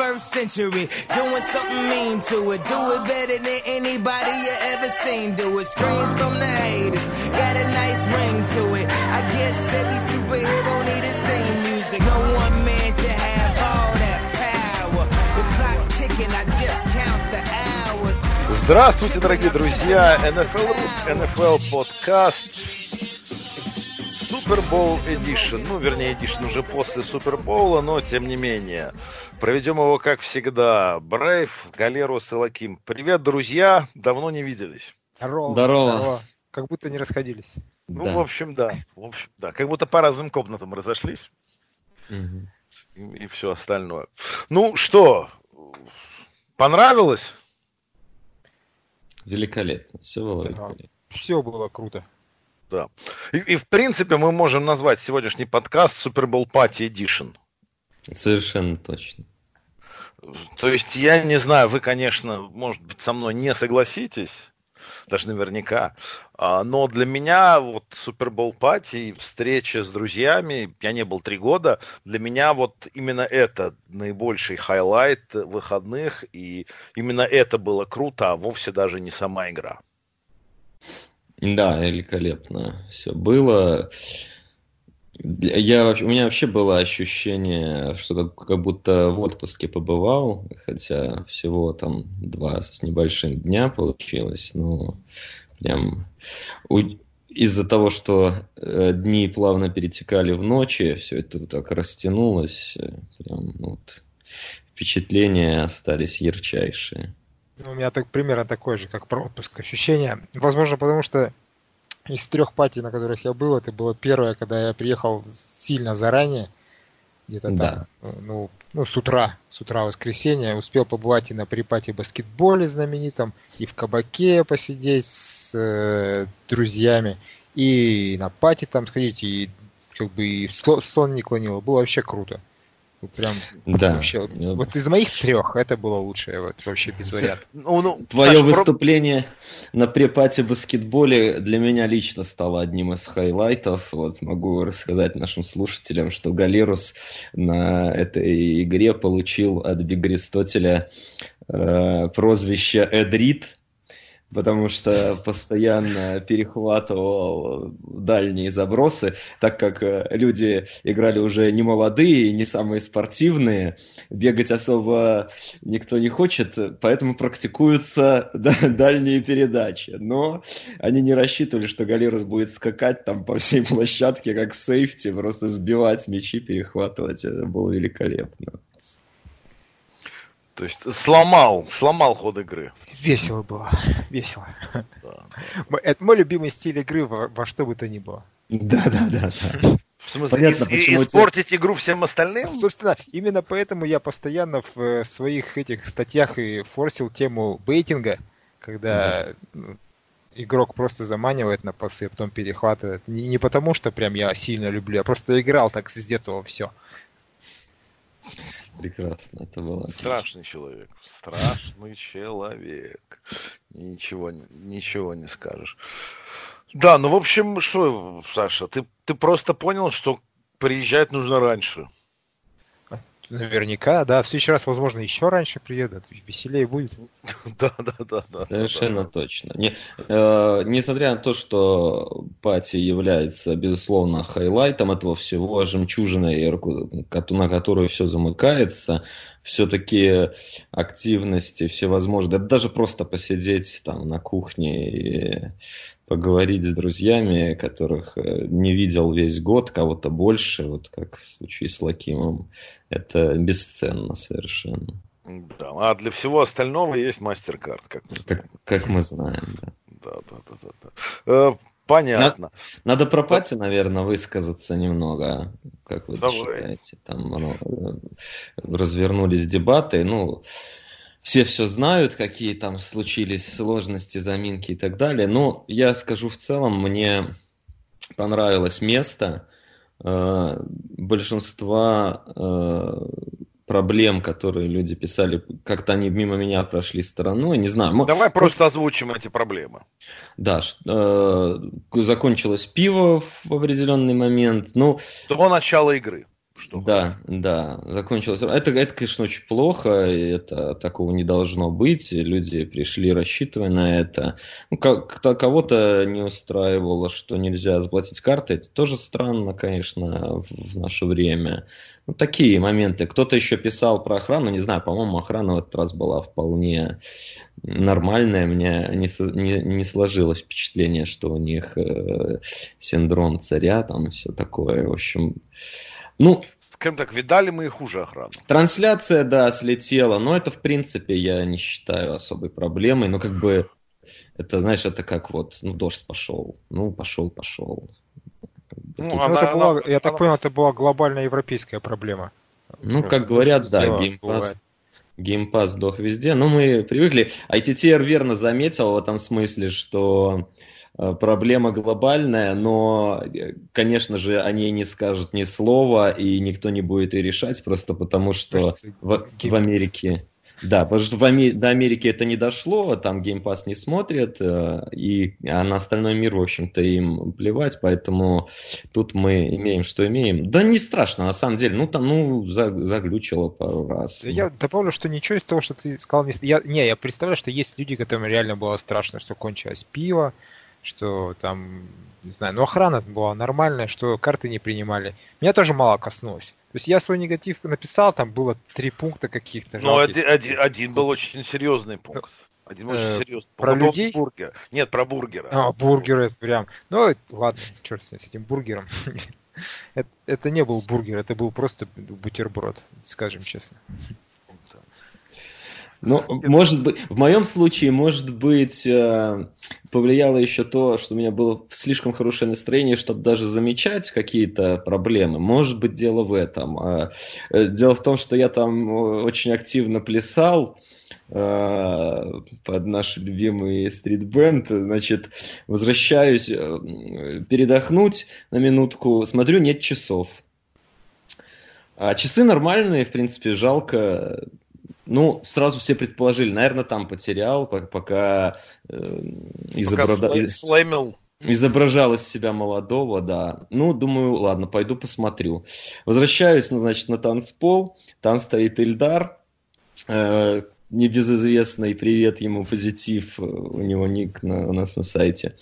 21st century. Doing something mean to it. Do it better than anybody you ever seen. Do it. Screams from the haters. Got a nice ring to it. I guess every superhero need his theme music. No one man should have all that power. The clock's ticking. I just count the hours. Здравствуйте, дорогие друзья! NFL Rus, NFL подкаст Bowl Edition. Ну, вернее, Edition уже после Супербоула, но тем не менее. Проведем его, как всегда. Брейв, Галерус и Лаким. Привет, друзья! Давно не виделись. Здорово. Здорово. Как будто не расходились. Ну, Да. в общем, да. В общем, да. Как будто по разным комнатам разошлись. Мгм. И, все остальное. Ну, что? Понравилось? Великолепно. Все было Да. великолепно. Все было круто. Да. И, и, в принципе, мы можем назвать сегодняшний подкаст Bowl Party Edition. Совершенно точно. То есть, я не знаю, вы, конечно, может быть, со мной не согласитесь, даже наверняка, а, но для меня вот Super Bowl Party и встреча с друзьями, я не был три года, для меня вот именно это наибольший highlight выходных, и именно это было круто, а вовсе даже не сама игра. Да, великолепно все было. Я, у меня вообще было ощущение, что как, как будто в отпуске побывал, хотя всего там два с небольшим дня получилось, но прям у- из-за того, что э, дни плавно перетекали в ночи, все это вот так растянулось, э, прям ну, вот, впечатления остались ярчайшие. Ну, У меня так примерно такое же, как про отпуск ощущение. Возможно, потому что из трех пати, на которых я был, это было первое, когда я приехал сильно заранее, где-то Да. там, ну, ну, с утра, с утра воскресенья, успел побывать и на припате баскетболе знаменитом, и в кабаке посидеть с э, друзьями, и на пати там сходить, и как бы и сон не клонило. Было вообще круто. Ну, Прям Да. вообще. Ну, Вот из моих трех это было лучшее, вот вообще без вариантов. Ну, ну, Твое Саш, про- выступление на pre-party баскетболе для меня лично стало одним из highlight ов. Вот могу рассказать нашим слушателям, что Галерус на этой игре получил от Биг Аристотеля э, прозвище Эд Рид, потому что постоянно перехватывал дальние забросы, так как э, люди играли уже не молодые, не самые спортивные, бегать особо никто не хочет, поэтому практикуются да, дальние передачи. Но они не рассчитывали, что Галерус будет скакать там по всей площадке, как сейфти, просто сбивать мячи, перехватывать. Это было великолепно. То есть сломал, сломал ход игры. Весело было, весело. Да. М- Это мой любимый стиль игры во, во что бы то ни было. Да, да, да, да. В смысле, Понятно, тебе- испортить игру всем остальным? Собственно, именно поэтому я постоянно в э, своих этих статьях и форсил тему бейтинга, когда ну, игрок просто заманивает на пасы, а потом перехватывает. Не, не потому, что прям я сильно люблю, я просто играл так с детства все. Прекрасно, это было. Страшный человек. Страшный человек. Ничего, ничего не скажешь. Да, ну в общем, что, Саша, ты, ты просто понял, что приезжать нужно раньше. Наверняка, да. В следующий раз, возможно, еще раньше приедут. Веселее будет. Да, да, да, да. Совершенно точно. Не, э, несмотря на то, что пати является, безусловно, хайлайтом этого всего, жемчужиной, на которую все замыкается, все-таки активности всевозможные, да даже просто посидеть там на кухне и поговорить с друзьями, которых э, не видел весь год, кого-то больше, вот как в случае с Лакимом, это бесценно совершенно, Да, а для всего остального есть мастер-карт, как мы как, знаем. как мы знаем. Да. Да, да, да, да, да. Понятно. Надо про пати, наверное, высказаться немного, как вы Давай. считаете. Там э, развернулись дебаты, ну, все все знают, какие там случились сложности, заминки и так далее. Но я скажу в целом, мне понравилось место. Э, Большинство э, проблем, которые люди писали, как-то они мимо меня прошли стороной. Не знаю, мо- Давай просто озвучим эти проблемы. да, э, закончилось пиво в определенный момент. Ну, До начала игры. Что Да, да, закончилось. Это, это, конечно, очень плохо, это такого не должно быть. Люди пришли, рассчитывая на это. Ну, как, кого-то не устраивало, что нельзя заплатить картой. Это тоже странно, конечно, в, в наше время. Ну, такие моменты. Кто-то еще писал про охрану, не знаю, по-моему, охрана в этот раз была вполне нормальная. Мне не, не, не сложилось впечатление, что у них э, синдром царя, там все такое. В общем, ну, скажем так, видали мы и хуже охрану. Трансляция, да, слетела, но это, в принципе, я не считаю особой проблемой. Но как бы, это, знаешь, это как вот, ну, дождь пошел. Ну, пошел, пошел. Ну, ну, она, это была, она, я так она... понял, это была глобальная европейская проблема. Ну, как говорят, да, Game Pass, Game Pass сдох везде, но мы привыкли. ITTR верно заметил в этом смысле, что проблема глобальная, но, э, конечно же, о ней не скажут ни слова, и никто не будет и решать, просто потому что в, в Америке да, потому что в Ами- до Америки это не дошло, там Game Pass не смотрят, э, и, а на остальной мир, в общем-то, им плевать, поэтому тут мы имеем, что имеем. Да не страшно, на самом деле, ну там, ну, заглючило пару раз. Я добавлю, что ничего из того, что ты сказал, не... Я, не, я представляю, что есть люди, которым реально было страшно, что кончилось пиво, что там, не знаю, ну охрана была нормальная, что карты не принимали. Меня тоже мало коснулось. То есть я свой негатив написал, там было три пункта каких-то. Ну, один, один, один был очень серьезный пункт. Один очень э, серьезный. Про По людей? Бургер. Нет, про бургера. А, бургеры прям. Ну, ладно, черт с этим бургером. это, это не был бургер, это был просто бутерброд, скажем честно. Ну, может быть, в моем случае, может быть, э, повлияло еще то, что у меня было слишком хорошее настроение, чтобы даже замечать какие-то проблемы. Может быть, дело в этом. А, э, дело в том, что я там э, очень активно плясал под наш любимый стритбенд, значит, возвращаюсь передохнуть на минутку, смотрю, нет часов. А часы нормальные, в принципе, жалко ну, сразу все предположили, наверное, там потерял, пока, э, изобрада... слаймил. изображал из себя молодого, да. Ну, думаю, ладно, пойду посмотрю. Возвращаюсь, ну, значит, на танцпол, там стоит Ильдар, э, небезызвестный, привет ему, позитив, у него ник на, у нас на сайте.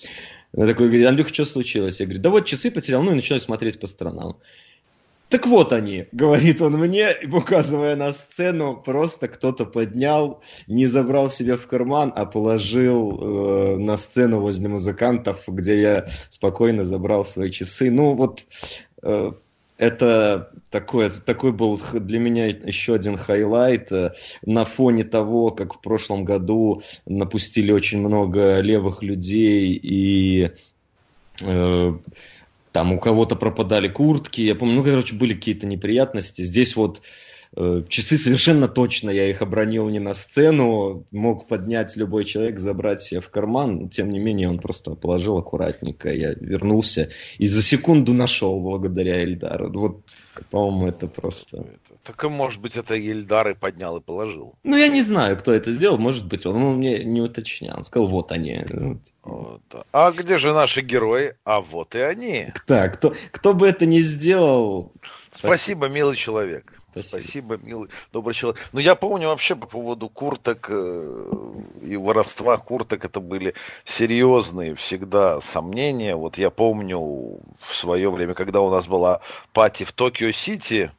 Я такой говорит, Андрюха, что случилось? Я говорю, да вот часы потерял, ну и начинаю смотреть по сторонам. Так вот они, говорит он мне, указывая на сцену, просто кто-то поднял, не забрал себе в карман, а положил э, на сцену возле музыкантов, где я спокойно забрал свои часы. Ну вот э, это такой, такой был для меня еще один highlight э, на фоне того, как в прошлом году напустили очень много левых людей и э, там у кого-то пропадали куртки, я помню, ну, короче, были какие-то неприятности. Здесь вот часы совершенно точно, я их обронил не на сцену, мог поднять любой человек, забрать себе в карман, тем не менее он просто положил аккуратненько, я вернулся и за секунду нашел благодаря Эльдару. Вот, по-моему, это просто... Так, может быть, это Ильдар и поднял и положил. Ну, я не знаю, кто это сделал. Может быть, он, он мне не уточнял. Он сказал, вот они. Вот. А где же наши герои? А вот и они. Так, кто, кто бы это ни сделал... Спасибо, спасибо милый человек. Спасибо. Спасибо, милый, добрый человек. Ну, я помню вообще по поводу курток э, и воровства курток, это были серьезные всегда сомнения. Вот я помню в свое время, когда у нас была party в Токио-Сити,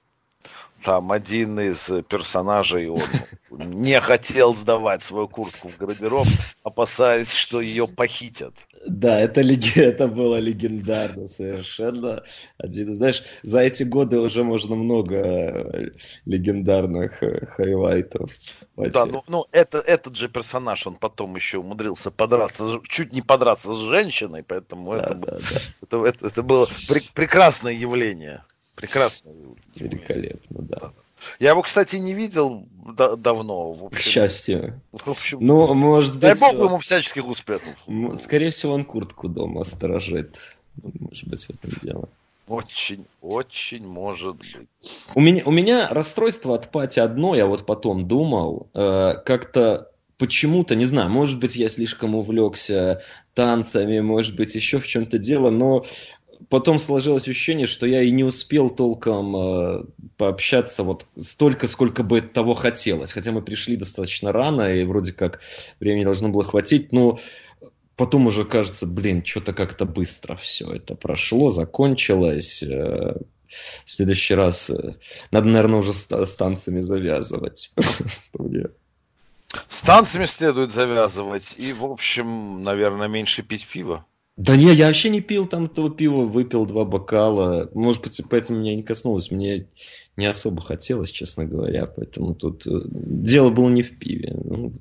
там один из персонажей, он не хотел сдавать свою куртку в гардероб, опасаясь, что ее похитят. Да, это, это было легендарно совершенно. Один, знаешь, за эти годы уже можно много э, легендарных э, highlight ов. Да, ну, ну это, этот же персонаж, он потом еще умудрился подраться, чуть не подраться с женщиной, поэтому да, это, да, да. Это, это, это было пр- прекрасное явление. Прекрасно. Великолепно, да. Я его, кстати, не видел да- давно. В общем. К счастью. В общем, ну, может дай быть... Дай бог ему всяческих успехов. Скорее всего, он куртку дома сторожит. Может быть, в этом дело. Очень, очень может быть. У меня, у меня расстройство от пати одно, я вот потом думал, э, как-то почему-то, не знаю, может быть, я слишком увлекся танцами, может быть, еще в чем-то дело, но потом сложилось ощущение, что я и не успел толком э, пообщаться вот столько, сколько бы того хотелось. Хотя мы пришли достаточно рано, и вроде как времени должно было хватить, но потом уже кажется, блин, что-то как-то быстро все это прошло, закончилось. Э, в следующий раз э, надо, наверное, уже с танцами завязывать. С танцами следует завязывать и, в общем, наверное, меньше пить пиво. Да не, я вообще не пил там того пива, выпил два бокала. Может быть, поэтому меня не коснулось. Мне не особо хотелось, честно говоря. Поэтому тут э, дело было не в пиве. Ну,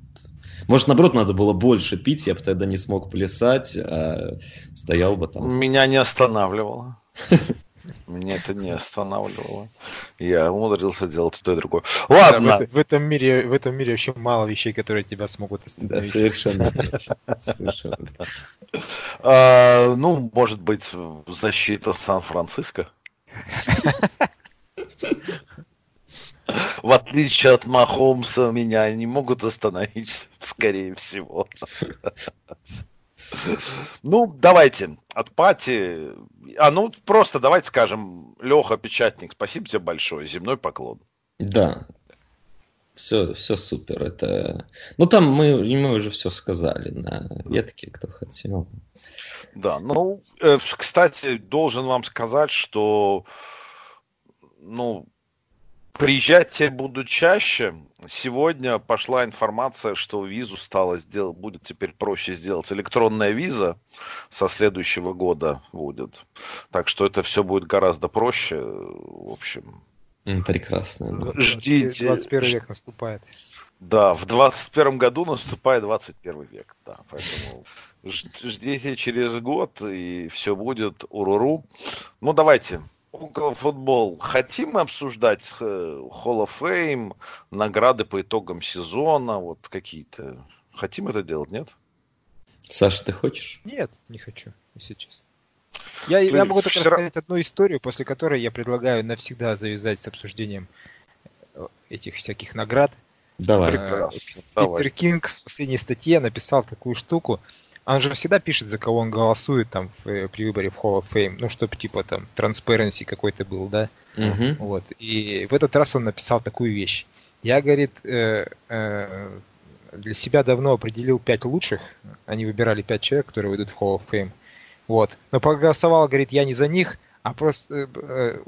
может, наоборот, надо было больше пить, я бы тогда не смог плясать, а стоял бы там. Меня не останавливало. Меня это не останавливало. Я умудрился делать то и другое. Ладно. Да, в, в, этом мире, в этом мире вообще мало вещей, которые тебя смогут остановить. Да, совершенно. совершенно. А, ну, может быть, защита Сан-Франциско. В отличие от Махомса, меня не могут остановить, скорее всего. Ну, давайте, от Пати... А, ну, просто давайте скажем, Леха Печатник, спасибо тебе большое, земной поклон. Да, все, все супер. Это... Ну, там мы, мы уже все сказали на ветке, кто хотел. Да, ну, э, кстати, должен вам сказать, что, ну, Приезжать теперь буду чаще. Сегодня пошла информация, что визу стало сделать, будет теперь проще сделать. Электронная виза со следующего года будет. Так что это все будет гораздо проще. В общем. Прекрасно. Ждите. 21 век наступает. Да, в 21 году наступает 21 век. Да, поэтому ждите через год, и все будет уруру. Ну, давайте Около футбол. Хотим мы обсуждать э, Hall of Fame, награды по итогам сезона, вот какие-то. Хотим это делать, нет? Саша, ты хочешь? Нет, не хочу, если честно. Я, я могу только вчера... рассказать одну историю, после которой я предлагаю навсегда завязать с обсуждением э, этих всяких наград. Давай. Прекрасно. Питер Давай. Кинг в последней статье написал такую штуку. Он же всегда пишет, за кого он голосует там в, э, при выборе в Hall of Fame, ну, чтобы типа там transparency какой-то был, да. Угу. Вот. И в этот раз он написал такую вещь. Я, говорит, э, э, для себя давно определил пять лучших. Они выбирали пять человек, которые выйдут в Hall of Fame. Вот. Но проголосовал, говорит, я не за них, а просто э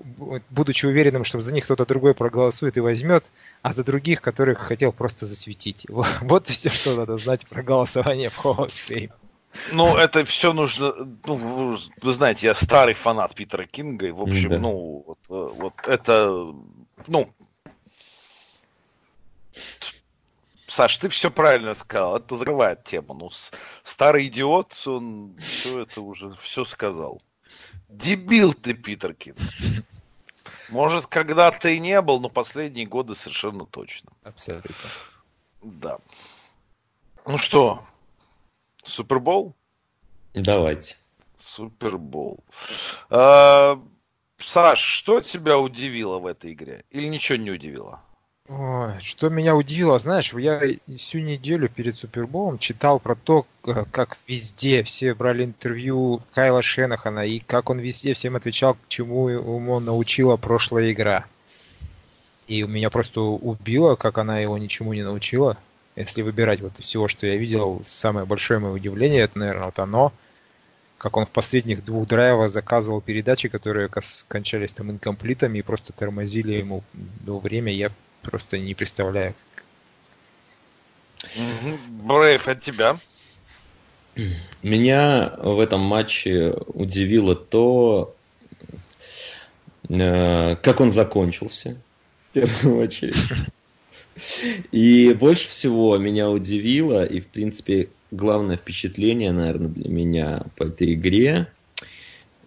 будучи уверенным, что за них кто-то другой проголосует и возьмет, а за других, которых хотел просто засветить. Вот, вот все, что надо знать про голосование в Hall of Fame. Ну, это все нужно. Ну, вы знаете, я старый фанат Питера Кинга, и, в общем, да. ну, вот, э, вот это. Ну. Саш, ты все правильно сказал. Это закрывает тему. Ну, старый идиот, он все это уже все сказал. Дебил ты, Питер Кинг. Может, когда-то и не был, но последние годы совершенно точно. Абсолютно. Да. Ну что, Супербол? Давайте. Супербол. А, Саш, что тебя удивило в этой игре? Или ничего не удивило? Ой, что меня удивило, знаешь, я всю неделю перед Суперболом читал про то, как везде все брали интервью Кайла Шенахана и как он везде всем отвечал, к чему ему научила прошлая игра. И меня просто убило, как она его ничему не научила. Если выбирать вот из всего, что я видел, самое большое мое удивление, это, наверное, вот оно, как он в последних двух драйвах заказывал передачи, которые кончались там инкомплитами и просто тормозили ему до время, я просто не представляю. Брейв, от тебя? Меня в этом матче удивило то, э, как он закончился, в первую очередь. И больше всего меня удивило, и, в принципе, главное впечатление, наверное, для меня по этой игре,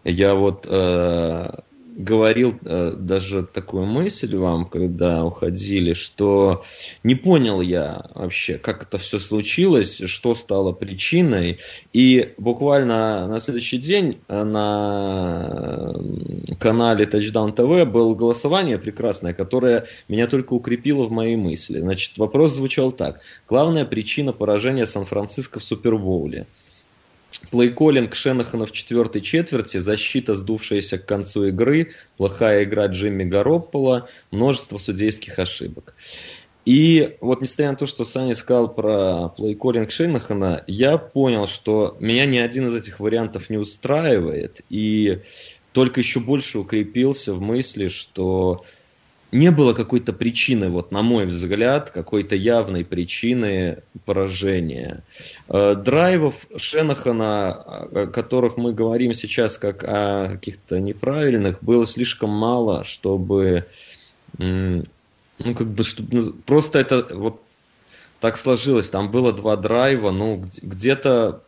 я вот э, говорил э, даже такую мысль вам, когда уходили, что не понял я вообще, как это все случилось, что стало причиной. И буквально на следующий день э, на канале Touchdown TV было голосование прекрасное, которое меня только укрепило в моей мысли. Значит, вопрос звучал так. Главная причина поражения Сан-Франциско в Супербоуле. Плейколлинг Шенахана в четвертой четверти, защита, сдувшаяся к концу игры, плохая игра Джимми Гароппола, множество судейских ошибок. И вот несмотря на то, что Саня сказал про плейколлинг Шенахана, я понял, что меня ни один из этих вариантов не устраивает, и только еще больше укрепился в мысли, что не было какой-то причины, вот на мой взгляд, какой-то явной причины поражения. Э, драйвов Шенахана, о которых мы говорим сейчас как о каких-то неправильных, было слишком мало, чтобы ну, как бы, чтобы, просто это вот так сложилось. Там было два драйва, ну, где-то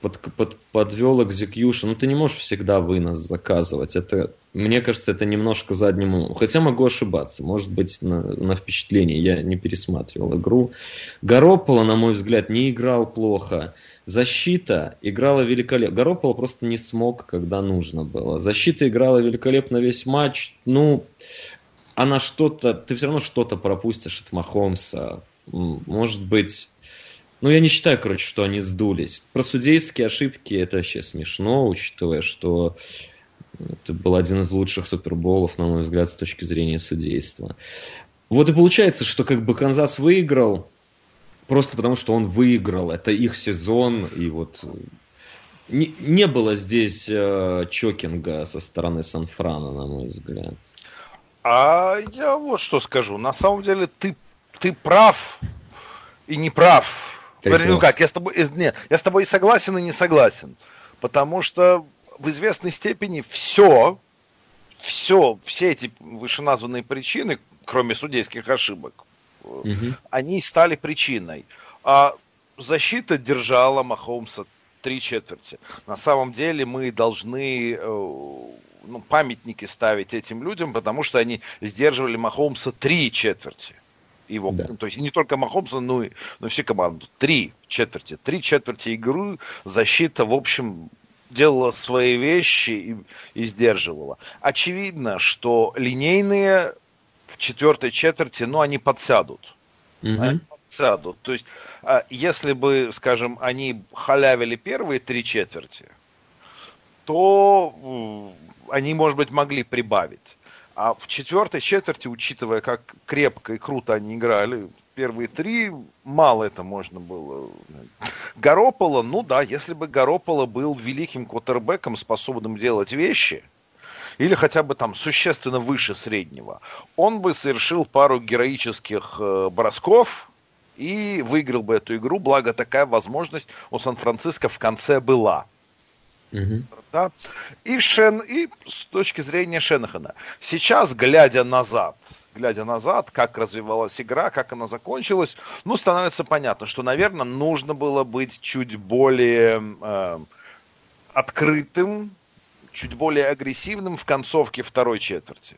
под, под, подвел экзекьюшн. Ну, ты не можешь всегда вынос заказывать. Это, мне кажется, это немножко заднему. Хотя могу ошибаться. Может быть, на, на впечатление. Я не пересматривал игру. Горополо, на мой взгляд, не играл плохо. Защита играла великолепно. Горополо просто не смог, когда нужно было. Защита играла великолепно весь матч. Ну, она что-то... Ты все равно что-то пропустишь от Махомса. Может быть, ну, я не считаю, короче, что они сдулись. Про судейские ошибки это вообще смешно, учитывая, что это был один из лучших суперболов, на мой взгляд, с точки зрения судейства. Вот и получается, что как бы Канзас выиграл просто потому, что он выиграл. Это их сезон, и вот не, не было здесь э, чокинга со стороны Сан-Франа, на мой взгляд. А я вот что скажу. На самом деле ты, ты прав и не прав. Ну как, я с тобой, э, нет, я с тобой и согласен, и не согласен. Потому что в известной степени все, все, все эти вышеназванные причины, кроме судейских ошибок, угу. они стали причиной. А защита держала Махомса три четверти. На самом деле мы должны э, ну, памятники ставить этим людям, потому что они сдерживали Махомса три четверти его, да. то есть не только Махомса, но и но всю команду. Три четверти, три четверти игры защита, в общем, делала свои вещи и, и сдерживала. Очевидно, что линейные в четвертой четверти, ну, они подсядут. Угу. Они подсядут. То есть, а, если бы, скажем, они халявили первые три четверти, то они, может быть, могли прибавить. А в четвертой четверти, учитывая, как крепко и круто они играли, первые три, мало это можно было. Горополо, ну да, если бы Горополо был великим квотербеком, способным делать вещи, или хотя бы там существенно выше среднего, он бы совершил пару героических э, бросков и выиграл бы эту игру, благо такая возможность у Сан-Франциско в конце была. Угу. Да? И, Шен, и с точки зрения Шенахана. Сейчас, глядя назад, глядя назад, как развивалась игра, как она закончилась, ну, становится понятно, что, наверное, нужно было быть чуть более э, открытым, чуть более агрессивным в концовке второй четверти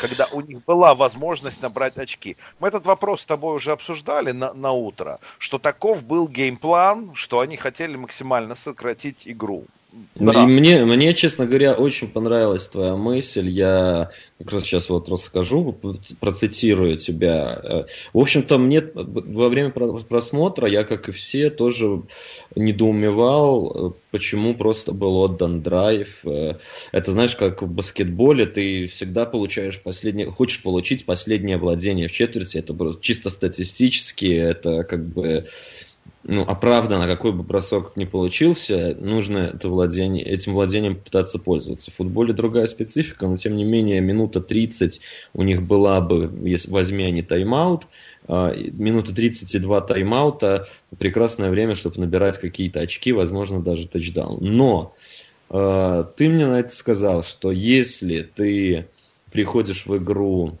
когда у них была возможность набрать очки. Мы этот вопрос с тобой уже обсуждали на, на утро, что таков был геймплан, что они хотели максимально сократить игру. Да. мне, мне, честно говоря, очень понравилась твоя мысль. Я как раз сейчас вот расскажу, процитирую тебя. Э, в общем-то, мне во время просмотра, я, как и все, тоже недоумевал, э, почему просто был отдан драйв. Э, это, знаешь, как в баскетболе, ты всегда получаешь последнее, хочешь получить последнее владение в четверти, это чисто статистически, это как бы ну, оправданно, какой бы бросок ни получился, нужно это владение, этим владением пытаться пользоваться. В футболе другая специфика, но тем не менее минута 30 у них была бы, если возьми они тайм-аут, а, минута 32 тайм-аута, прекрасное время, чтобы набирать какие-то очки, возможно, даже тачдаун. Но а, ты мне на это сказал, что если ты приходишь в игру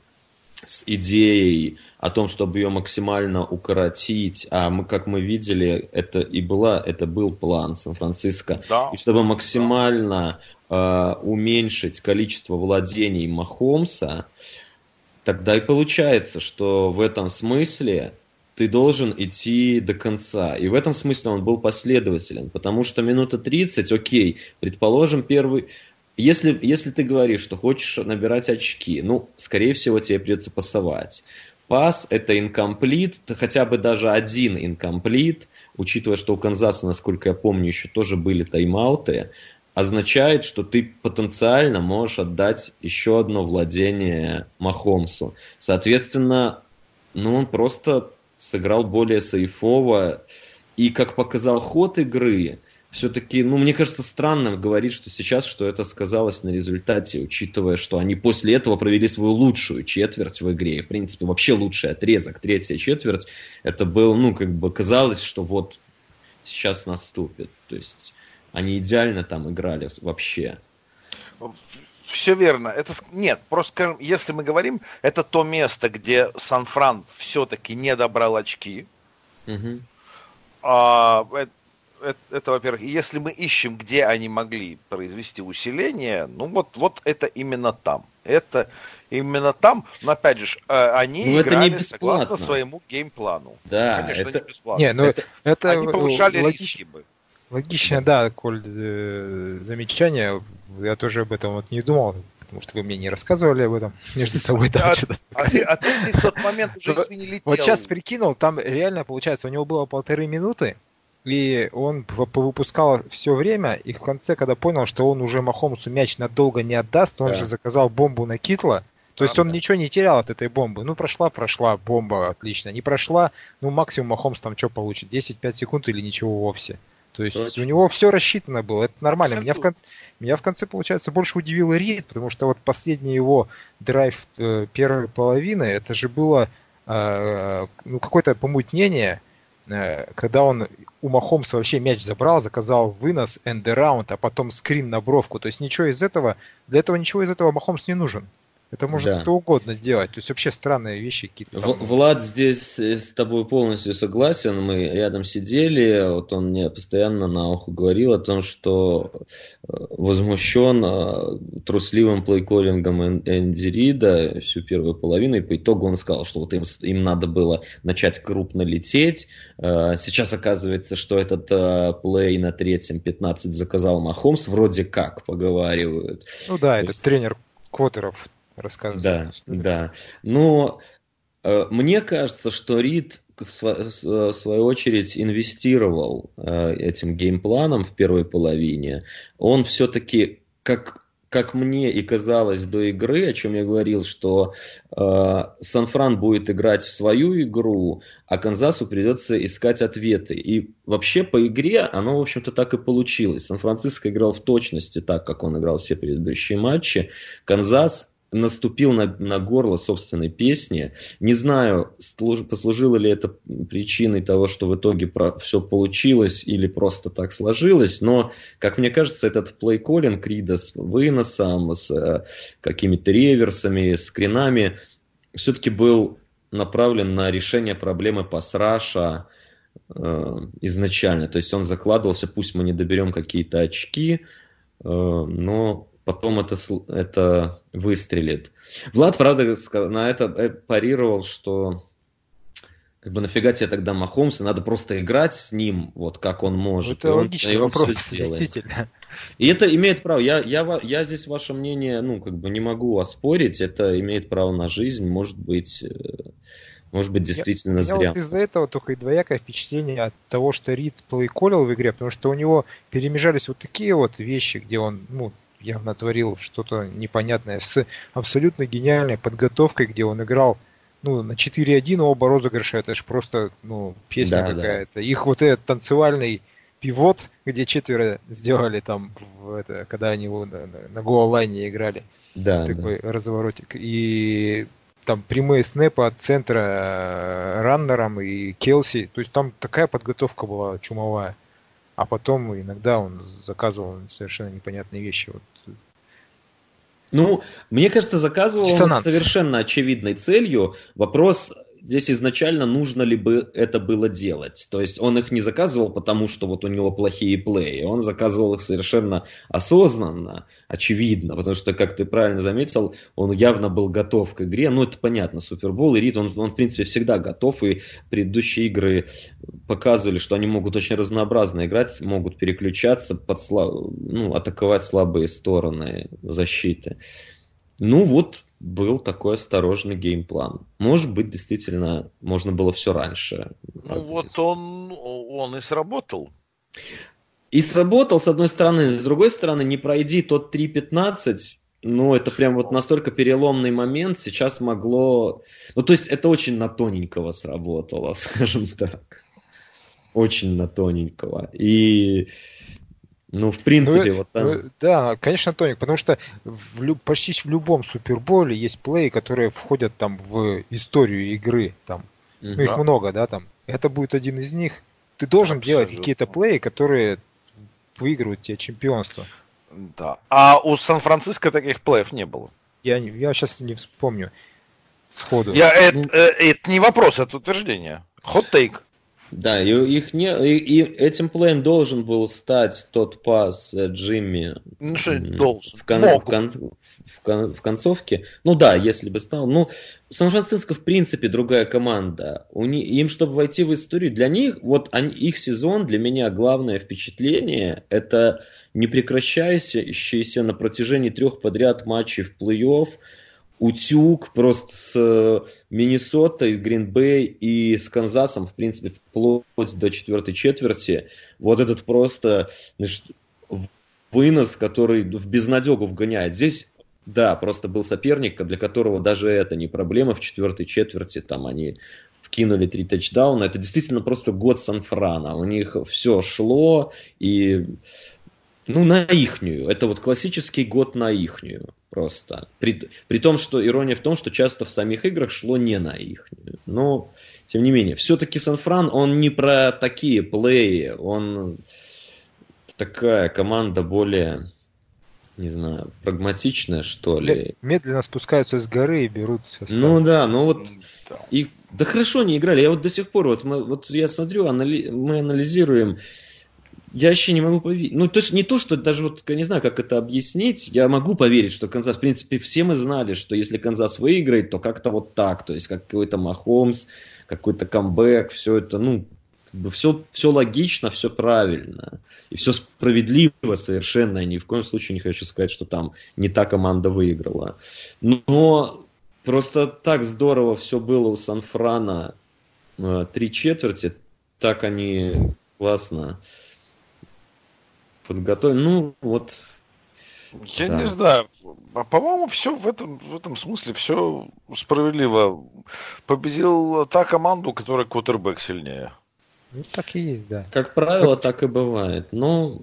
с идеей о том, чтобы ее максимально укоротить, а мы, как мы видели, это и была, это был план Сан-Франциско, да. и чтобы максимально да. э, уменьшить количество владений Махомса, тогда и получается, что в этом смысле ты должен идти до конца. И в этом смысле он был последователен, потому что минута 30, окей, предположим, первый, если, если ты говоришь, что хочешь набирать очки, ну, скорее всего, тебе придется пасовать. пас это инкомплит, хотя бы даже один инкомплит, учитывая, что у Канзаса, насколько я помню, еще тоже были тайм-ауты, означает, что ты потенциально можешь отдать еще одно владение Махомсу. Соответственно, ну он просто сыграл более сейфово. И как показал ход игры, все-таки, ну, мне кажется, странно говорить, что сейчас, что это сказалось на результате, учитывая, что они после этого провели свою лучшую четверть в игре. И, в принципе, вообще лучший отрезок, третья четверть, это был, ну, как бы казалось, что вот сейчас наступит. То есть они идеально там играли вообще. Все верно. Это нет, просто скажем, если мы говорим, это то место, где Сан-Фран все-таки не добрал очки. Угу. А, это, это, это, во-первых, если мы ищем, где они могли произвести усиление, ну вот, вот это именно там. Это именно там, но опять же, э, они ну, играли это не согласно своему геймплану. Да, Конечно, это... не бесплатно. Не, ну, это, это они повышали логич... риски бы. Логично, да, Коль, э, замечание. Я тоже об этом вот не думал, потому что вы мне не рассказывали об этом между собой. Да, а, а, ты, а ты в тот момент уже не летел. Вот сейчас прикинул, там реально получается, у него было полторы минуты, и он повыпускал все время, и в конце, когда понял, что он уже Махомсу мяч надолго не отдаст, он да. же заказал бомбу на Китла, то есть он ничего не терял от этой бомбы. Ну, прошла, прошла, бомба, отлично. Не прошла, ну, максимум Махомс там что получит? 10-5 секунд или ничего вовсе. То есть Точно. у него все рассчитано было, это нормально. Меня в, кон... Меня в конце, получается, больше удивил Рид, потому что вот последний его драйв э, первой половины, это же было э, ну, какое-то помутнение, когда он у Махомса вообще мяч забрал, заказал вынос, энд-раунд, а потом скрин на бровку. То есть ничего из этого, для этого ничего из этого Махомс не нужен. Это может да. кто угодно делать. То есть вообще странные вещи какие-то. Там... Влад здесь с тобой полностью согласен. Мы рядом сидели, вот он мне постоянно на ухо говорил о том, что э, возмущен э, трусливым плейколлингом Энди Рида всю первую половину. И по итогу он сказал, что вот им, им надо было начать крупно лететь. Э, сейчас оказывается, что этот плей на третьем 15 заказал Махомс. Вроде как поговаривают. Ну да, То этот есть... тренер Коттеров рассказывать. Да, да. Но э, мне кажется, что Рид в свою очередь инвестировал э, этим геймпланом в первой половине. Он все-таки, как как мне и казалось до игры, о чем я говорил, что э, Сан-Фран будет играть в свою игру, а Канзасу придется искать ответы. И вообще по игре оно, в общем-то, так и получилось. Сан-Франциско играл в точности так, как он играл все предыдущие матчи. Канзас наступил на, на горло собственной песни. Не знаю, послужило ли это причиной того, что в итоге про, все получилось или просто так сложилось, но, как мне кажется, этот плейколлинг Рида с выносом, с э, какими-то реверсами, скринами, все-таки был направлен на решение проблемы пасраша э, изначально. То есть он закладывался, пусть мы не доберем какие-то очки, э, но потом это, это выстрелит. Влад, правда, на это э, парировал, что как бы нафига тебе тогда Махомс, надо просто играть с ним, вот как он может. Это логичный вопрос, действительно. И это имеет право. Я, я, я здесь ваше мнение, ну, как бы не могу оспорить. Это имеет право на жизнь, может быть, э, может быть, действительно я, зря. Вот из-за этого только и двоякое впечатление от того, что Рид плейколил в игре, потому что у него перемежались вот такие вот вещи, где он, ну, явно творил что-то непонятное с абсолютно гениальной подготовкой, где он играл ну, на 4-1 оба розыгрыша, это же просто, ну, песня да, какая-то. Да. Их вот этот танцевальный пивот, где четверо сделали там, в это, когда они на, на, на голлайне играли. Да, такой да. разворотик. И там прямые снэпы от центра э, раннером и Келси. То есть там такая подготовка была чумовая а потом иногда он заказывал совершенно непонятные вещи. Вот. Ну, мне кажется, заказывал он совершенно очевидной целью. Вопрос здесь изначально нужно ли бы это было делать. То есть он их не заказывал, потому что вот у него плохие плеи. Он заказывал их совершенно осознанно, очевидно, потому что, как ты правильно заметил, он явно был готов к игре. Ну, это понятно, Супербол и Рид, он, он в принципе всегда готов, и предыдущие игры показывали, что они могут очень разнообразно играть, могут переключаться, под, ну, атаковать слабые стороны защиты. Ну вот, был такой осторожный геймплан. Может быть, действительно, можно было все раньше. Ну вот он, он и сработал. И сработал, с одной стороны. С другой стороны, не пройди тот 3.15, ну, это прям вот настолько переломный момент, сейчас могло... Ну, то есть, это очень на тоненького сработало, скажем так. Очень на тоненького. И ну, в принципе, ну, вот там... Ну, да, конечно, Тоник, потому что в, почти в любом Суперболе есть плей, которые входят там в историю игры. Там. Mm-hmm. Ну, их много, да, там. Это будет один из них. Ты должен Абсолютно. делать какие-то плеи, которые выигрывают тебе чемпионство. Да. А у Сан-Франциско таких плеев не было. Я, я сейчас не вспомню сходу. Я, это, э, это не вопрос, это утверждение. Хот-тейк. Да, и их не, и, и этим плеем должен был стать тот пас э, Джимми. Ну что должен? В, кон, в, кон, в, кон, в концовке. Ну да, если бы стал. Ну, Сан-Франциско в принципе другая команда. У них, им, чтобы войти в историю, для них, вот они, их сезон, для меня главное впечатление, это непрекращающийся на протяжении трех подряд матчей в плей-офф утюг просто с э, Миннесотой, с Гринбей и с Канзасом, в принципе, вплоть до четвертой четверти. Вот этот просто значит, вынос, который в безнадегу вгоняет. Здесь, да, просто был соперник, для которого даже это не проблема. В четвертой четверти там они вкинули три тачдауна. Это действительно просто год Сан-Франа. У них все шло и ну, на ихнюю. Это вот классический год на ихнюю просто. При, при том, что ирония в том, что часто в самих играх шло не на ихнюю. Но, тем не менее, все-таки Сан-Фран, он не про такие плеи, он такая команда более, не знаю, прагматичная, что ли. Медленно спускаются с горы и берут все. Ну да, ну вот... И, да хорошо не играли. Я вот до сих пор, вот, мы, вот я смотрю, анали, мы анализируем я вообще не могу поверить. Ну, то есть не то, что даже вот, я не знаю, как это объяснить, я могу поверить, что Канзас, в принципе, все мы знали, что если Канзас выиграет, то как-то вот так, то есть как какой-то Махомс, какой-то камбэк, все это, ну, как бы все, все логично, все правильно. И все справедливо совершенно. Я ни в коем случае не хочу сказать, что там не та команда выиграла. Но просто так здорово все было у Сан-Франа э, три четверти. Так они классно подготовим. Ну, вот. Я да. не знаю. А, по-моему, все в этом, в этом смысле все справедливо. Победил та команда, у которой квотербек сильнее. Ну, так и есть, да. Как правило, вот. так и бывает. Но,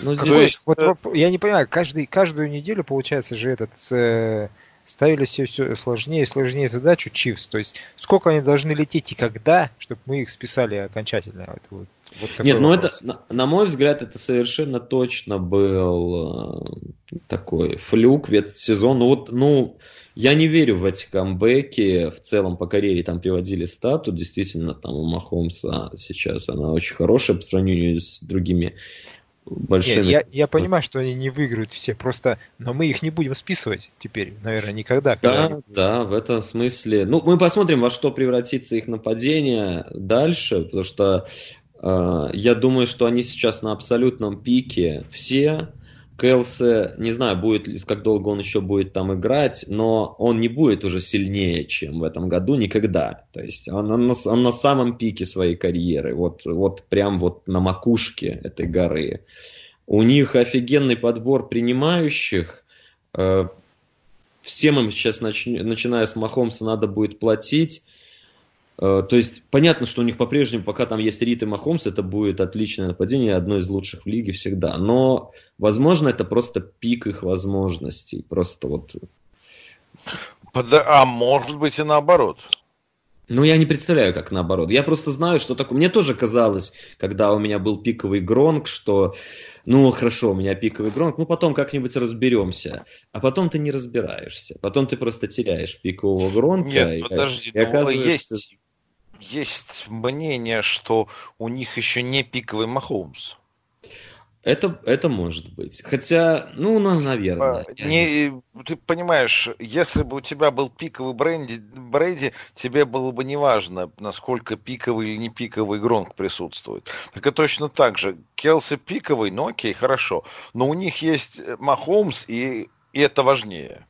но здесь... есть, вот, э... я не понимаю, каждый, каждую неделю, получается же, этот э, ставили все, все сложнее и сложнее задачу Чивс. То есть, сколько они должны лететь и когда, чтобы мы их списали окончательно. Вот, вот вот Нет, ну это, на, на мой взгляд, это совершенно точно был э, такой флюк в этот сезон. Ну, вот, ну, я не верю в эти камбэки. В целом по карьере там приводили стату. Действительно, там у Махомса сейчас она очень хорошая по сравнению с другими большими. Нет, я, я понимаю, что они не выиграют все, просто, но мы их не будем списывать теперь, наверное, никогда. Да, они... да, в этом смысле. Ну, мы посмотрим, во что превратится их нападение дальше, потому что я думаю, что они сейчас на абсолютном пике все. Кэлсе, не знаю, будет как долго он еще будет там играть, но он не будет уже сильнее, чем в этом году никогда. То есть он, он, на, он на самом пике своей карьеры, вот, вот прям вот на макушке этой горы. У них офигенный подбор принимающих. Э, всем им сейчас, начиная с Махомса, надо будет платить. Э, то есть понятно, что у них по-прежнему, пока там есть Рит и Махомс, это будет отличное нападение, одно из лучших в лиге всегда. Но, возможно, это просто пик их возможностей. Просто вот... А может быть и наоборот. Ну, я не представляю, как наоборот. Я просто знаю, что такое. Мне тоже казалось, когда у меня был пиковый гронк, что, ну, хорошо, у меня пиковый гронк, ну, потом как-нибудь разберемся. А потом ты не разбираешься. Потом ты просто теряешь пикового гронка. Нет, и, подожди, и ну, оказывается... есть есть мнение, что у них еще не пиковый Махоумс. Это, это может быть. Хотя, ну, ну наверное. А, не, ты понимаешь, если бы у тебя был пиковый Бренди, Брейди, тебе было бы неважно, насколько пиковый или не пиковый Гронк присутствует. Так и точно так же. Келси пиковый, ну окей, хорошо. Но у них есть Махомс и И это важнее.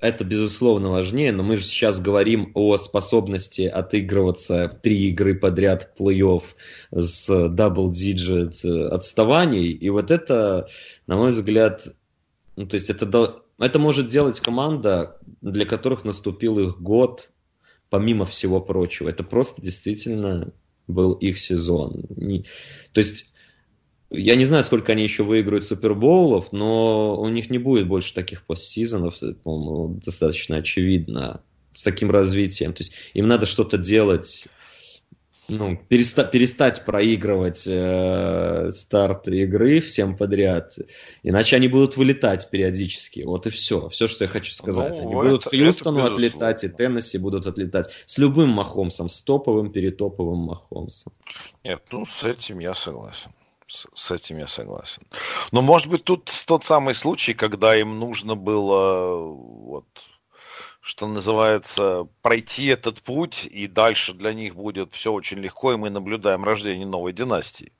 Это, безусловно, важнее, но мы же сейчас говорим о способности отыгрываться три игры подряд плей-офф с double-digit отставаний. И вот это, на мой взгляд, ну, то есть это, это может делать команда, для которых наступил их год, помимо всего прочего. Это просто действительно был их сезон. То есть я не знаю, сколько они еще выиграют Супербоулов, но у них не будет больше таких постсезонов, по-моему, достаточно очевидно, с таким развитием. То есть им надо что-то делать, ну, переста- перестать проигрывать э, старт игры всем подряд, иначе они будут вылетать периодически. Вот и все. Все, что я хочу сказать. Ну, они это, будут Хьюстону отлетать, и Теннесси будут отлетать. С любым Махомсом, с топовым, перетоповым Махомсом. Нет, ну, с этим я согласен. С, этим я согласен. Но может быть тут тот самый случай, когда им нужно было вот что называется, пройти этот путь, и дальше для них будет все очень легко, и мы наблюдаем рождение новой династии.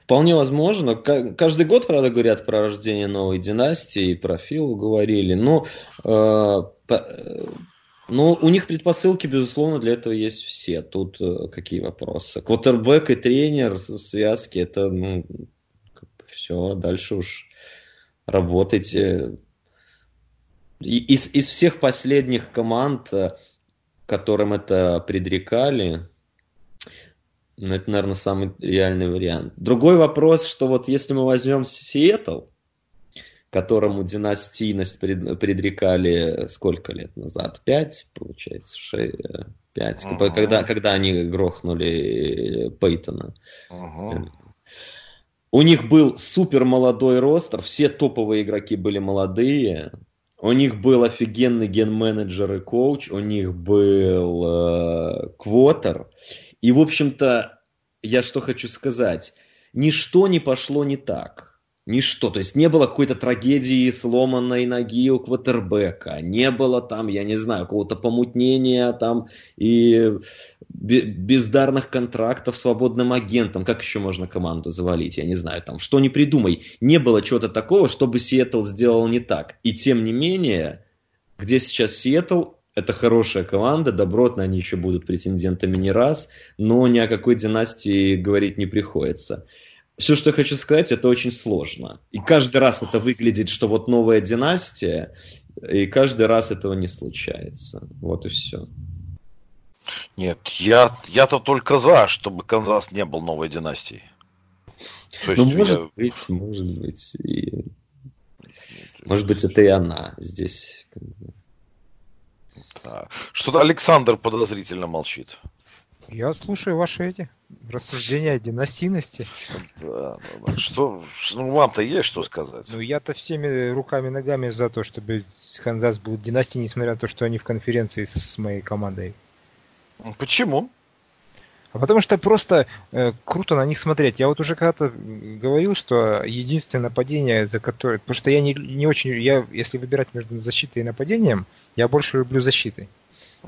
Вполне возможно. Каждый год, правда, говорят про рождение новой династии, про Филу говорили. Но, э, но у них предпосылки, безусловно, для этого есть все. Тут э, какие вопросы? Квотербек и тренер в связке, это ну, все, дальше уж работайте из, из всех последних команд, э, которым это предрекали, ну, это, наверное, самый реальный вариант. Другой вопрос, что вот если мы возьмем Сиэтл, которому династийность пред, предрекали сколько лет назад? Пять, получается, шесть, пять. Uh-huh. Когда, когда они грохнули Пейтона. Uh-huh. У них был супер молодой ростер, все топовые игроки были молодые. У них был офигенный ген-менеджер и коуч, у них был э, квотер. И, в общем-то, я что хочу сказать. Ничто не пошло не так. Ничто. То есть не было какой-то трагедии сломанной ноги у квотербека. Не было там, я не знаю, какого-то помутнения там и бездарных контрактов свободным агентом. Как еще можно команду завалить? Я не знаю, там, что не придумай. Не было чего-то такого, чтобы Сиэтл сделал не так. И тем не менее, где сейчас Сиэтл, это хорошая команда, добротно они еще будут претендентами не раз, но ни о какой династии говорить не приходится все, что я хочу сказать, это очень сложно. И каждый раз это выглядит, что вот новая династия, и каждый раз этого не случается. Вот и все. Нет, я, я-то только за, чтобы Канзас не был новой династией. То ну, может я... быть, может быть. И... Может быть, это и она здесь. Да. Что-то Александр подозрительно молчит. Я слушаю ваши эти рассуждения о династийности. Да, да. Что, ну, вам-то есть что сказать? Ну, я-то всеми руками ногами за то, чтобы Канзас был династией, несмотря на то, что они в конференции с моей командой. Почему? А потому что просто э, круто на них смотреть. Я вот уже когда-то говорил, что единственное нападение, за которое... Потому что я не, не очень... Я, если выбирать между защитой и нападением, я больше люблю защиты.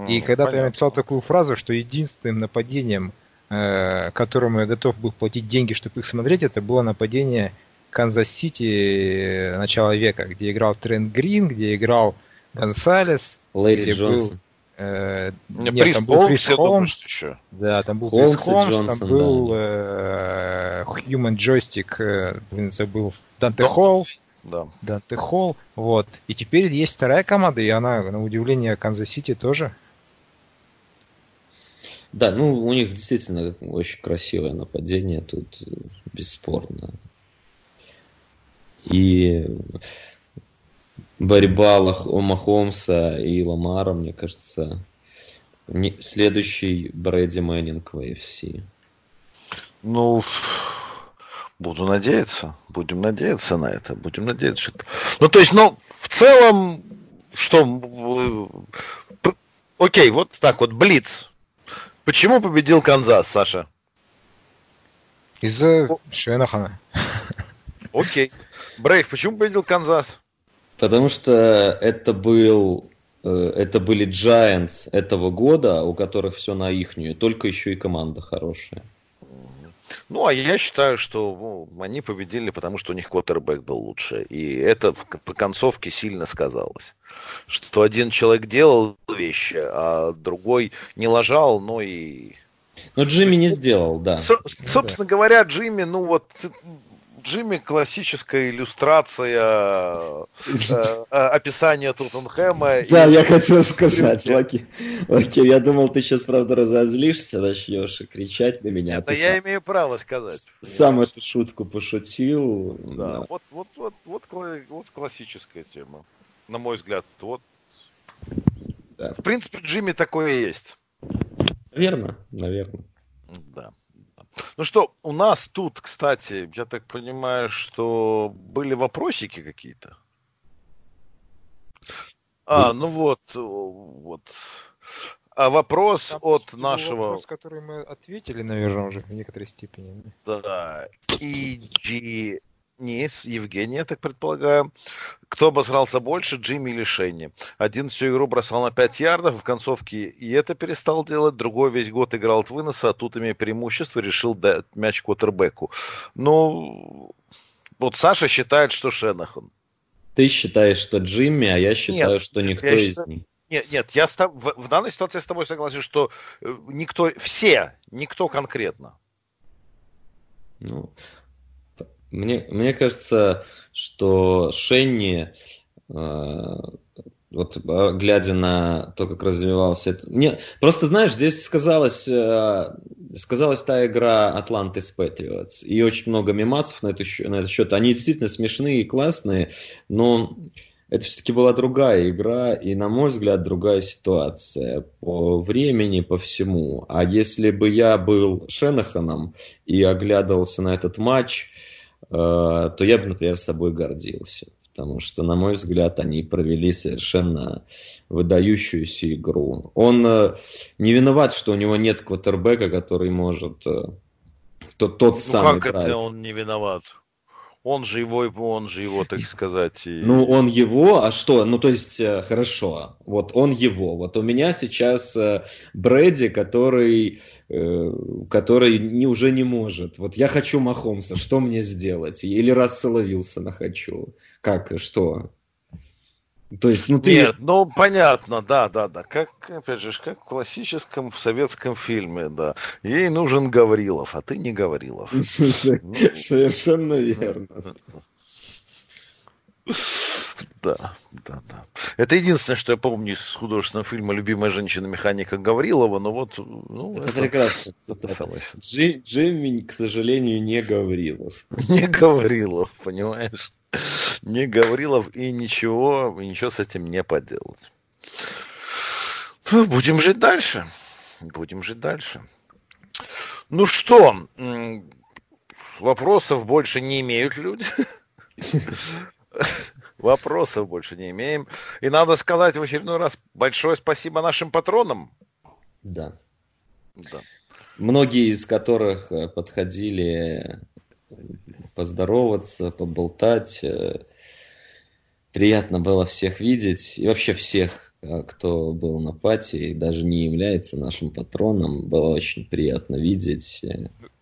И когда-то я написал такую фразу, что единственным нападением, э, которому я готов был платить деньги, чтобы их смотреть, это было нападение Канзас-Сити э, начала века, где играл Трент Грин, где играл Гонсалес, Лэри Джонсон. Э, нет, Прист там был Прист Холмс. Еще. Да, там был Холмс Прист Холмс, Джонсон, там был да. э, Human Joystick, э, блин, забыл, Данте Холл. Да. Данте Холл. Вот. И теперь есть вторая команда, и она, на удивление, Канзас-Сити тоже. Да, ну у них действительно очень красивое нападение тут, бесспорно. И борьба Махоумса и Ламара, мне кажется, не, следующий Брэди Мэннинг в AFC. Ну, буду надеяться. Будем надеяться на это. Будем надеяться. Что... Ну, то есть, ну, в целом, что... Окей, вот так вот, Блиц. Почему победил Канзас, Саша? Из-за Шенахана. Окей. Брейв, почему победил Канзас? Потому что это был э, это были Giants этого года, у которых все на ихнюю, только еще и команда хорошая. Ну, а я считаю, что ну, они победили, потому что у них квотербек был лучше. И это по концовке сильно сказалось. Что один человек делал вещи, а другой не лажал, но и... Но Джимми не сделал, да. Со- собственно говоря, Джимми, ну вот Джимми классическая иллюстрация э, э, описания Тоттенхэма. Да, я хотел сказать, Лаки, Лаки, я думал, ты сейчас, правда, разозлишься, начнешь кричать на меня. Это я имею право сказать. Сам эту шутку пошутил. Да, вот, вот, вот, вот, вот классическая тема, на мой взгляд. Вот. В принципе, Джимми такое есть. Наверное, наверное. Да. Ну что, у нас тут, кстати, я так понимаю, что были вопросики какие-то. А, ну вот, вот. А вопрос Там от нашего... Вопрос, который мы ответили, наверное, уже в некоторой степени. Да. EG не, Евгений, я так предполагаю. Кто обосрался больше, Джимми или Шенни? Один всю игру бросал на 5 ярдов, в концовке и это перестал делать, другой весь год играл от выноса, а тут, имея преимущество, решил дать мяч квотербеку. Ну, вот Саша считает, что Шенахан. Ты считаешь, что Джимми, а я считаю, нет, что никто из считаю... них. Нет, нет, я с, в, в данной ситуации с тобой согласен, что э, никто, все, никто конкретно. Ну, мне, мне кажется, что Шенни, э, вот а, глядя на то, как развивался это... Не, просто, знаешь, здесь сказалась, э, сказалась та игра Атланты с Патриотс. И очень много мемасов на, эту, на этот счет. Они действительно смешные и классные, но это все-таки была другая игра и, на мой взгляд, другая ситуация по времени, по всему. А если бы я был Шенаханом и оглядывался на этот матч, то я бы, например, собой гордился. Потому что, на мой взгляд, они провели совершенно выдающуюся игру. Он э, не виноват, что у него нет квотербека, который может э, тот, тот ну, самый. Как это он не виноват? Он же его, он же его, так сказать. И... Ну, он его, а что? Ну, то есть, хорошо, вот он его. Вот у меня сейчас Брэди, который Э, который не, уже не может. Вот я хочу Махомса, что мне сделать? Или Рассела Вилсона хочу. Как, что? То есть, ну ты... Нет, ну понятно, да, да, да. Как, опять же, как в классическом в советском фильме, да. Ей нужен Гаврилов, а ты не Гаврилов. Совершенно верно. Да, да, да. Это единственное, что я помню из художественного фильма «Любимая женщина-механика Гаврилова», но вот... Ну, это, это прекрасно. Это согласен. Джи, Джимми, к сожалению, не Гаврилов. Не Гаврилов, понимаешь? Не Гаврилов и ничего, и ничего с этим не поделать. Ну, будем жить дальше. Будем жить дальше. Ну что, вопросов больше не имеют люди. Вопросов больше не имеем. И надо сказать в очередной раз большое спасибо нашим патронам. Да. да. Многие из которых э, подходили поздороваться, поболтать. Э, приятно было всех видеть. И вообще всех, э, кто был на пати и даже не является нашим патроном. Было очень приятно видеть.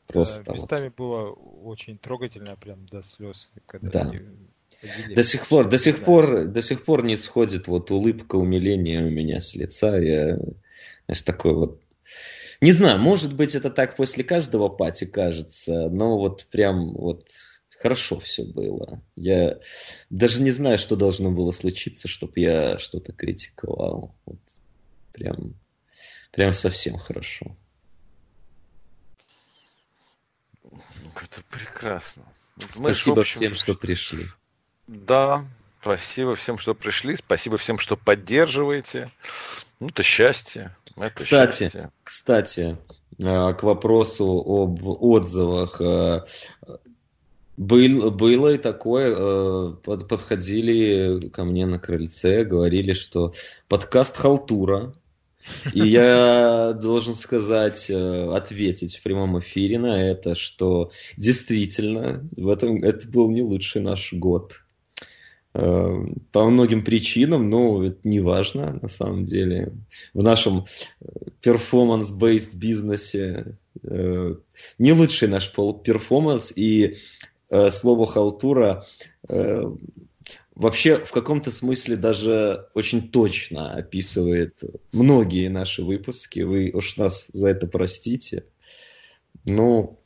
Просто да, местами вот. было очень трогательно, прям до слез. Когда да. до сих пор, до сих пор, до сих пор не сходит вот улыбка умиления у меня с лица. Я, знаешь, такой вот не знаю, может быть, это так после каждого пати кажется, но вот прям вот хорошо все было. Я даже не знаю, что должно было случиться, чтобы я что-то критиковал. Вот прям, прям совсем хорошо. Это прекрасно. Спасибо Мы, общем, всем, что пришли. Да, спасибо всем, что пришли, спасибо всем, что поддерживаете. Ну, это счастье. Это кстати, счастье. кстати, э, к вопросу об отзывах. Э, был, было и такое, э, подходили ко мне на крыльце, говорили, что подкаст «Халтура», и я должен сказать, ответить в прямом эфире на это, что действительно в этом это был не лучший наш год. Э, по многим причинам, но это не важно на самом деле. В нашем э, performance-based бизнесе э, не лучший наш перформанс, и э, слово халтура э, вообще в каком-то смысле даже очень точно описывает многие наши выпуски. Вы уж нас за это простите. Ну,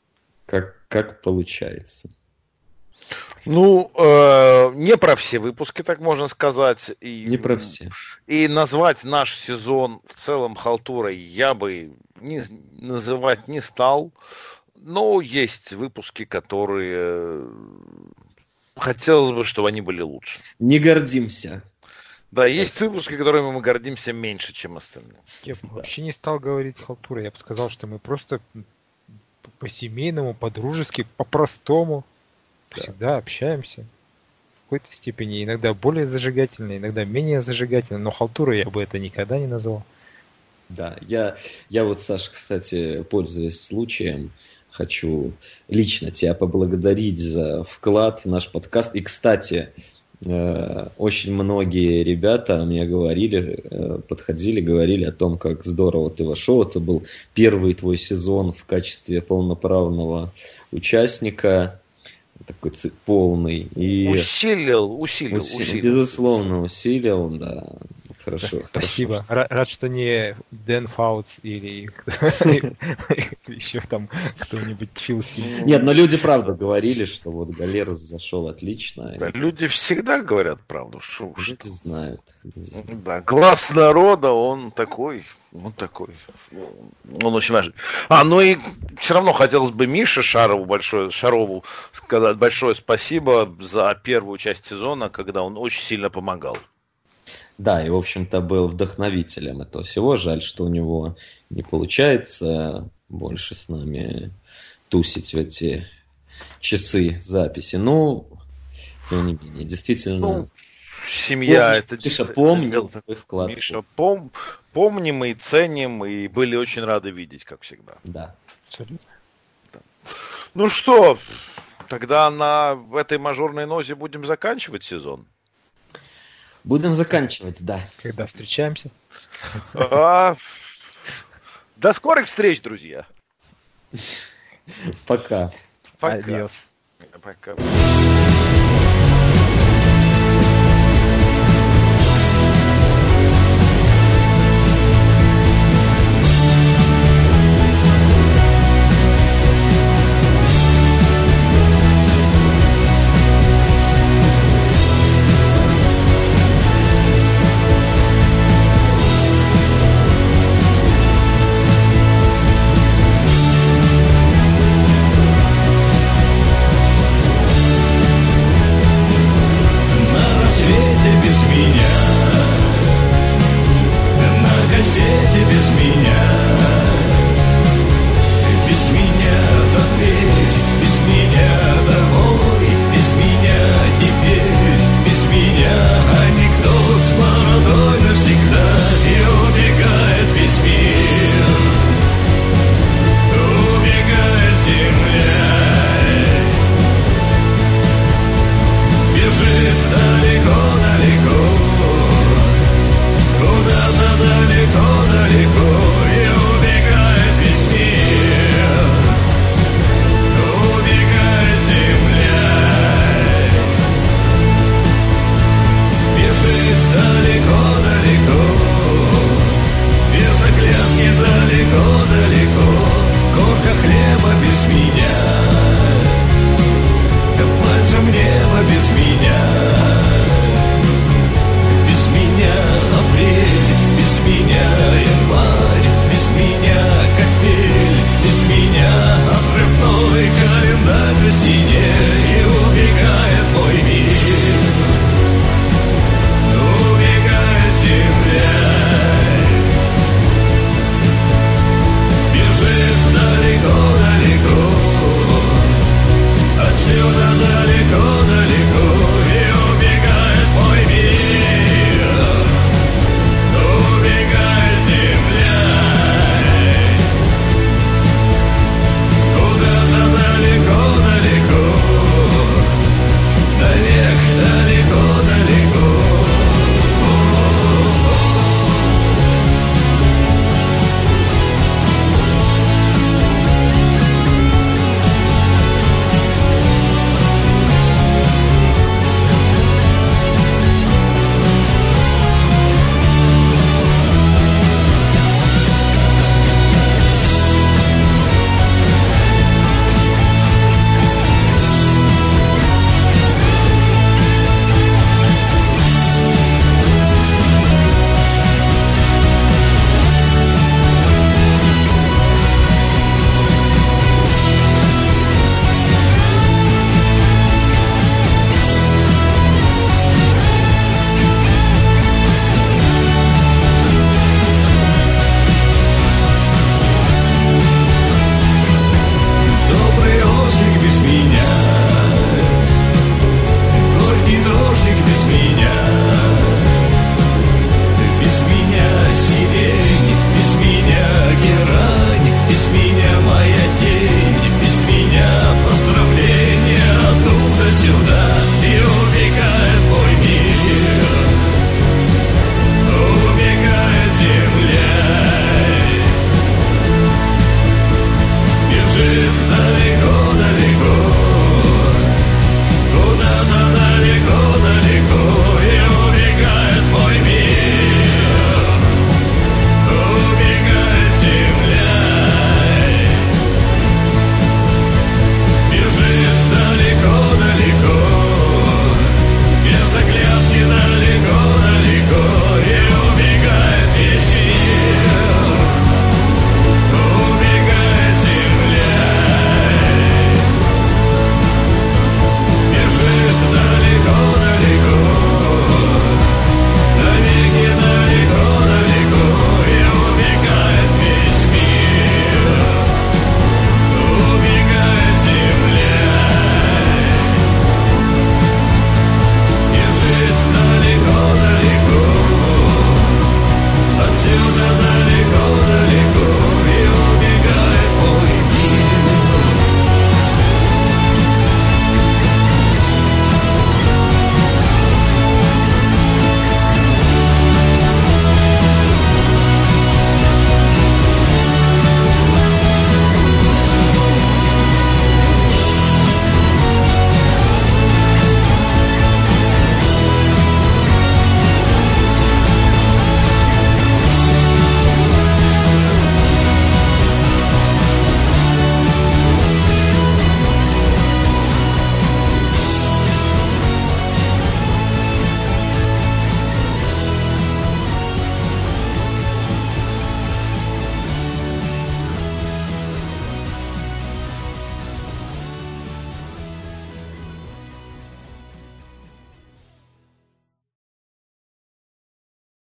как, как получается. Ну, э, не про все выпуски, так можно сказать. И, не про все. И назвать наш сезон в целом халтурой я бы не, называть не стал. Но есть выпуски, которые хотелось бы, чтобы они были лучше. Не гордимся. Да, есть выпуски, которыми мы гордимся меньше, чем остальные. Я бы вообще не стал говорить халтура. Я бы сказал, что мы просто по-семейному, по-дружески, по-простому да. всегда общаемся. В какой-то степени иногда более зажигательно, иногда менее зажигательно, но халтура я бы это никогда не назвал. Да, я, я вот, Саша, кстати, пользуясь случаем, хочу лично тебя поблагодарить за вклад в наш подкаст. И, кстати, э, очень многие ребята мне говорили, э, подходили, говорили о том, как здорово ты вошел. Это был первый твой сезон в качестве полноправного участника такой полный. И... Усилил, усилил, усилил, усилил. Безусловно, усилил, да. Хорошо. Спасибо. Хорошо. Рад, что не Дэн Фаутс или еще там кто-нибудь Фил Нет, но люди правда говорили, что вот Галерус зашел отлично. люди всегда говорят правду. Шо, люди знают. Да, глаз народа, он такой. Он такой. Он очень важен. А, ну и все равно хотелось бы Мише Шарову большое, Шарову сказать большое спасибо за первую часть сезона, когда он очень сильно помогал. Да, и, в общем-то, был вдохновителем этого всего. Жаль, что у него не получается больше с нами тусить в эти часы записи. Ну, тем не менее, действительно... Ну, семья, помни, это... Миша, помни это, твой вклад. Миша, пом, помним и ценим, и были очень рады видеть, как всегда. Да. Абсолютно. Да. Ну что, тогда на этой мажорной нозе будем заканчивать сезон. Будем заканчивать, да. Когда встречаемся. А, до скорых встреч, друзья. Пока. Пока. Пока.